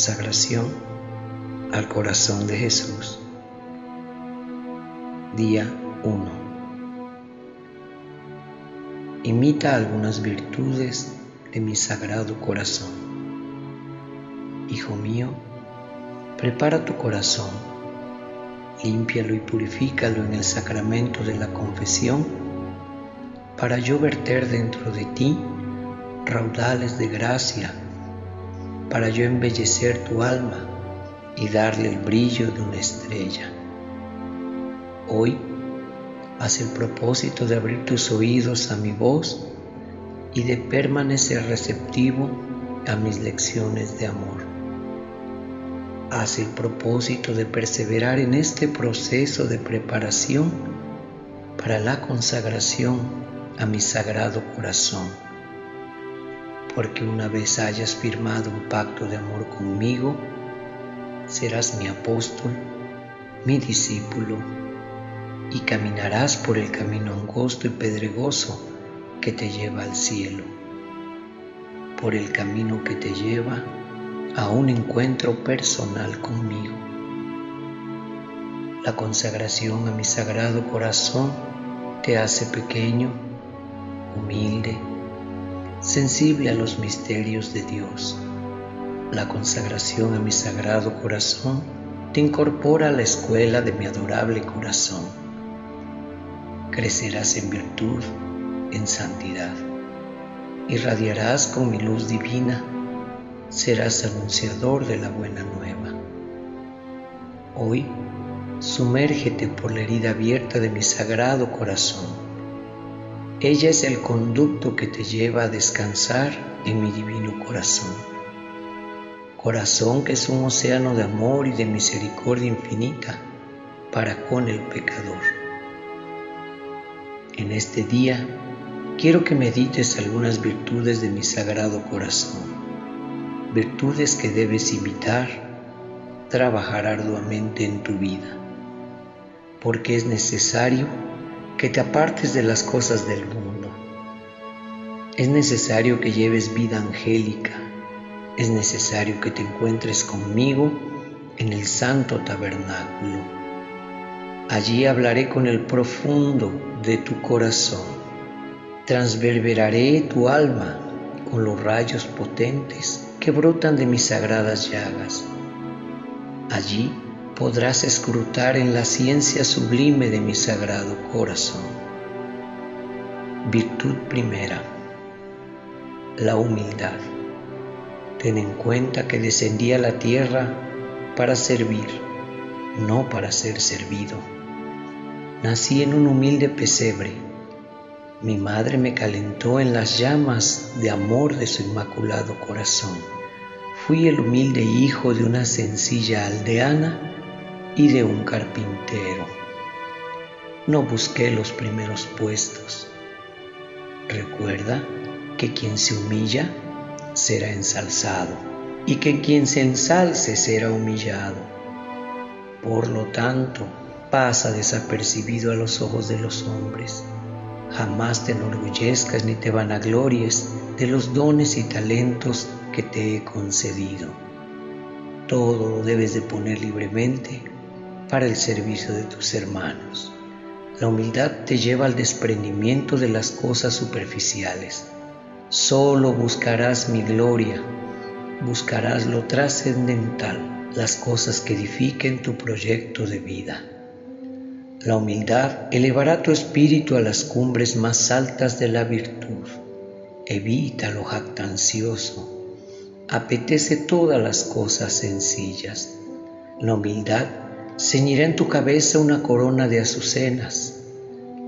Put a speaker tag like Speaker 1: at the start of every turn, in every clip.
Speaker 1: Consagración al corazón de Jesús. Día 1. Imita algunas virtudes de mi sagrado corazón. Hijo mío, prepara tu corazón, límpialo y purifícalo en el sacramento de la confesión para yo verter dentro de ti raudales de gracia para yo embellecer tu alma y darle el brillo de una estrella. Hoy haz el propósito de abrir tus oídos a mi voz y de permanecer receptivo a mis lecciones de amor. Haz el propósito de perseverar en este proceso de preparación para la consagración a mi sagrado corazón porque una vez hayas firmado un pacto de amor conmigo, serás mi apóstol, mi discípulo, y caminarás por el camino angosto y pedregoso que te lleva al cielo, por el camino que te lleva a un encuentro personal conmigo. La consagración a mi sagrado corazón te hace pequeño, humilde, sensible a los misterios de Dios. La consagración a mi sagrado corazón te incorpora a la escuela de mi adorable corazón. Crecerás en virtud, en santidad. Irradiarás con mi luz divina. Serás anunciador de la buena nueva. Hoy, sumérgete por la herida abierta de mi sagrado corazón ella es el conducto que te lleva a descansar en mi divino corazón. Corazón que es un océano de amor y de misericordia infinita para con el pecador. En este día quiero que medites algunas virtudes de mi sagrado corazón, virtudes que debes imitar, trabajar arduamente en tu vida, porque es necesario que te apartes de las cosas del mundo. Es necesario que lleves vida angélica. Es necesario que te encuentres conmigo en el santo tabernáculo. Allí hablaré con el profundo de tu corazón. Transverberaré tu alma con los rayos potentes que brotan de mis sagradas llagas. Allí podrás escrutar en la ciencia sublime de mi sagrado corazón. Virtud primera, la humildad. Ten en cuenta que descendí a la tierra para servir, no para ser servido. Nací en un humilde pesebre. Mi madre me calentó en las llamas de amor de su inmaculado corazón. Fui el humilde hijo de una sencilla aldeana y de un carpintero. No busqué los primeros puestos. Recuerda que quien se humilla será ensalzado y que quien se ensalce será humillado. Por lo tanto, pasa desapercibido a los ojos de los hombres. Jamás te enorgullezcas ni te vanaglories de los dones y talentos que te he concedido. Todo lo debes de poner libremente para el servicio de tus hermanos. La humildad te lleva al desprendimiento de las cosas superficiales. Solo buscarás mi gloria, buscarás lo trascendental, las cosas que edifiquen tu proyecto de vida. La humildad elevará tu espíritu a las cumbres más altas de la virtud. Evita lo jactancioso. Apetece todas las cosas sencillas. La humildad ceñirá en tu cabeza una corona de azucenas,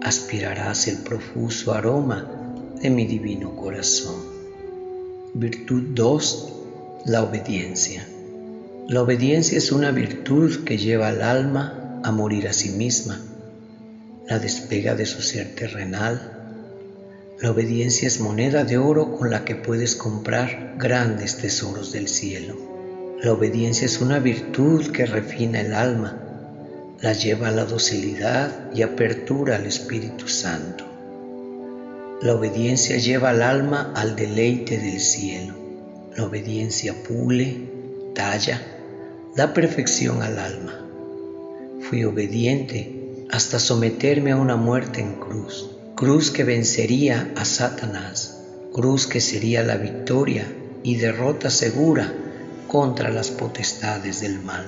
Speaker 1: aspirarás el profuso aroma de mi divino corazón. Virtud 2. La obediencia. La obediencia es una virtud que lleva al alma a morir a sí misma, la despega de su ser terrenal. La obediencia es moneda de oro con la que puedes comprar grandes tesoros del cielo. La obediencia es una virtud que refina el alma, la lleva a la docilidad y apertura al Espíritu Santo. La obediencia lleva al alma al deleite del cielo. La obediencia pule, talla, da perfección al alma. Fui obediente hasta someterme a una muerte en cruz, cruz que vencería a Satanás, cruz que sería la victoria y derrota segura contra las potestades del mal.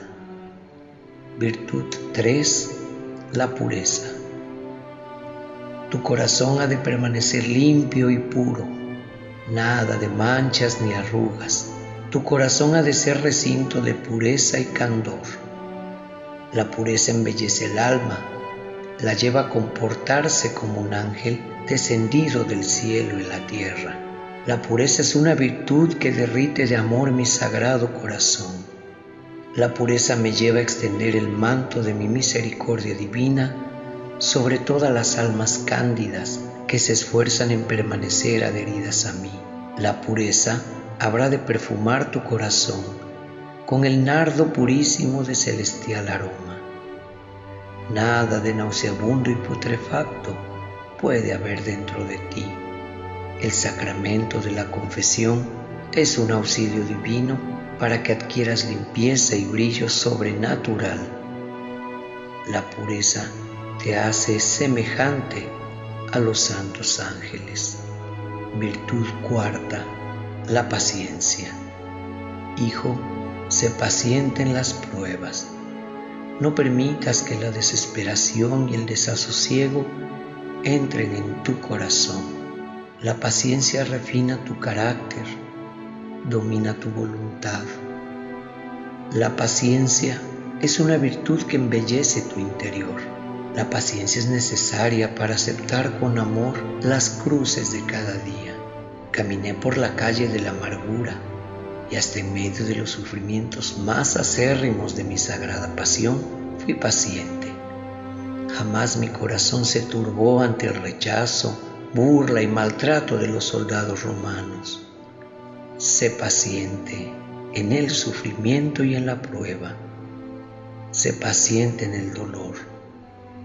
Speaker 1: Virtud 3. La pureza. Tu corazón ha de permanecer limpio y puro, nada de manchas ni arrugas. Tu corazón ha de ser recinto de pureza y candor. La pureza embellece el alma, la lleva a comportarse como un ángel descendido del cielo y la tierra. La pureza es una virtud que derrite de amor mi sagrado corazón. La pureza me lleva a extender el manto de mi misericordia divina sobre todas las almas cándidas que se esfuerzan en permanecer adheridas a mí. La pureza habrá de perfumar tu corazón con el nardo purísimo de celestial aroma. Nada de nauseabundo y putrefacto puede haber dentro de ti. El sacramento de la confesión es un auxilio divino para que adquieras limpieza y brillo sobrenatural. La pureza te hace semejante a los santos ángeles. Virtud cuarta, la paciencia. Hijo, sé paciente en las pruebas. No permitas que la desesperación y el desasosiego entren en tu corazón. La paciencia refina tu carácter, domina tu voluntad. La paciencia es una virtud que embellece tu interior. La paciencia es necesaria para aceptar con amor las cruces de cada día. Caminé por la calle de la amargura y hasta en medio de los sufrimientos más acérrimos de mi sagrada pasión fui paciente. Jamás mi corazón se turbó ante el rechazo, burla y maltrato de los soldados romanos. Sé paciente en el sufrimiento y en la prueba. Sé paciente en el dolor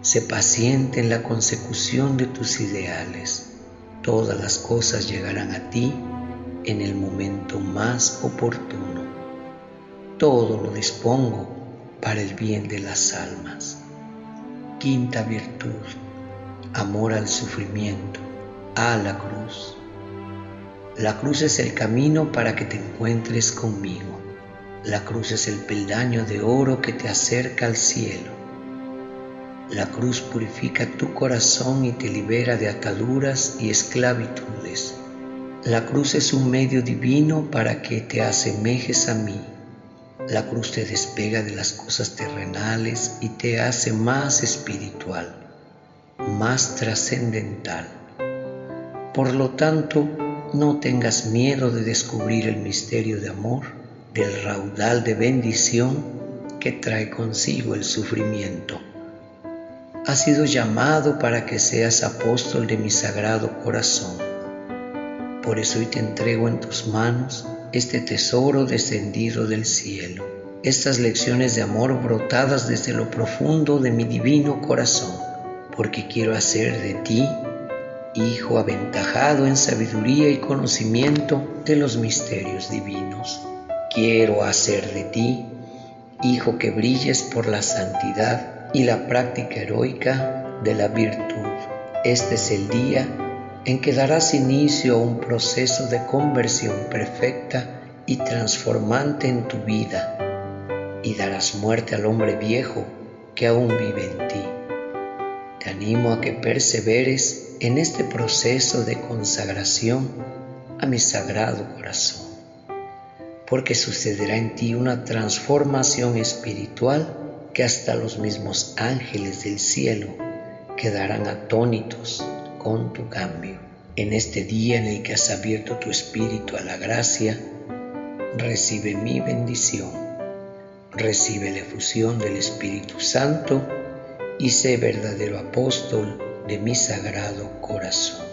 Speaker 1: Sé paciente en la consecución de tus ideales. Todas las cosas llegarán a ti en el momento más oportuno. Todo lo dispongo para el bien de las almas. Quinta virtud, amor al sufrimiento, la cruz. La cruz es el camino para que te encuentres conmigo. La cruz es el peldaño de oro que te acerca al cielo. La cruz purifica tu corazón y te libera de ataduras y esclavitudes. La cruz es un medio divino para que te asemejes a mí. La cruz te despega de las cosas terrenales y te hace más espiritual, más trascendental. Por lo tanto, no tengas miedo de descubrir el misterio de amor, del raudal de bendición que trae consigo el sufrimiento has sido llamado para que seas apóstol de mi sagrado corazón. Por eso hoy te entrego en tus manos este tesoro descendido del cielo, estas lecciones de amor brotadas desde lo profundo de mi divino corazón, porque quiero hacer de ti Hijo aventajado en sabiduría y conocimiento de los misterios divinos. Quiero hacer de ti Hijo que brilles por la santidad y la práctica heroica de la virtud. Este es el día en que darás inicio a un proceso de conversión perfecta y transformante en tu vida y darás muerte al hombre viejo que aún vive en ti. Te animo a que perseveres en este proceso de consagración a mi sagrado corazón, porque sucederá en ti una transformación espiritual que hasta los mismos ángeles del cielo quedarán atónitos con tu cambio. En este día en el que has abierto tu espíritu a la gracia, recibe mi bendición, recibe la efusión del Espíritu Santo y sé verdadero apóstol de mi sagrado corazón.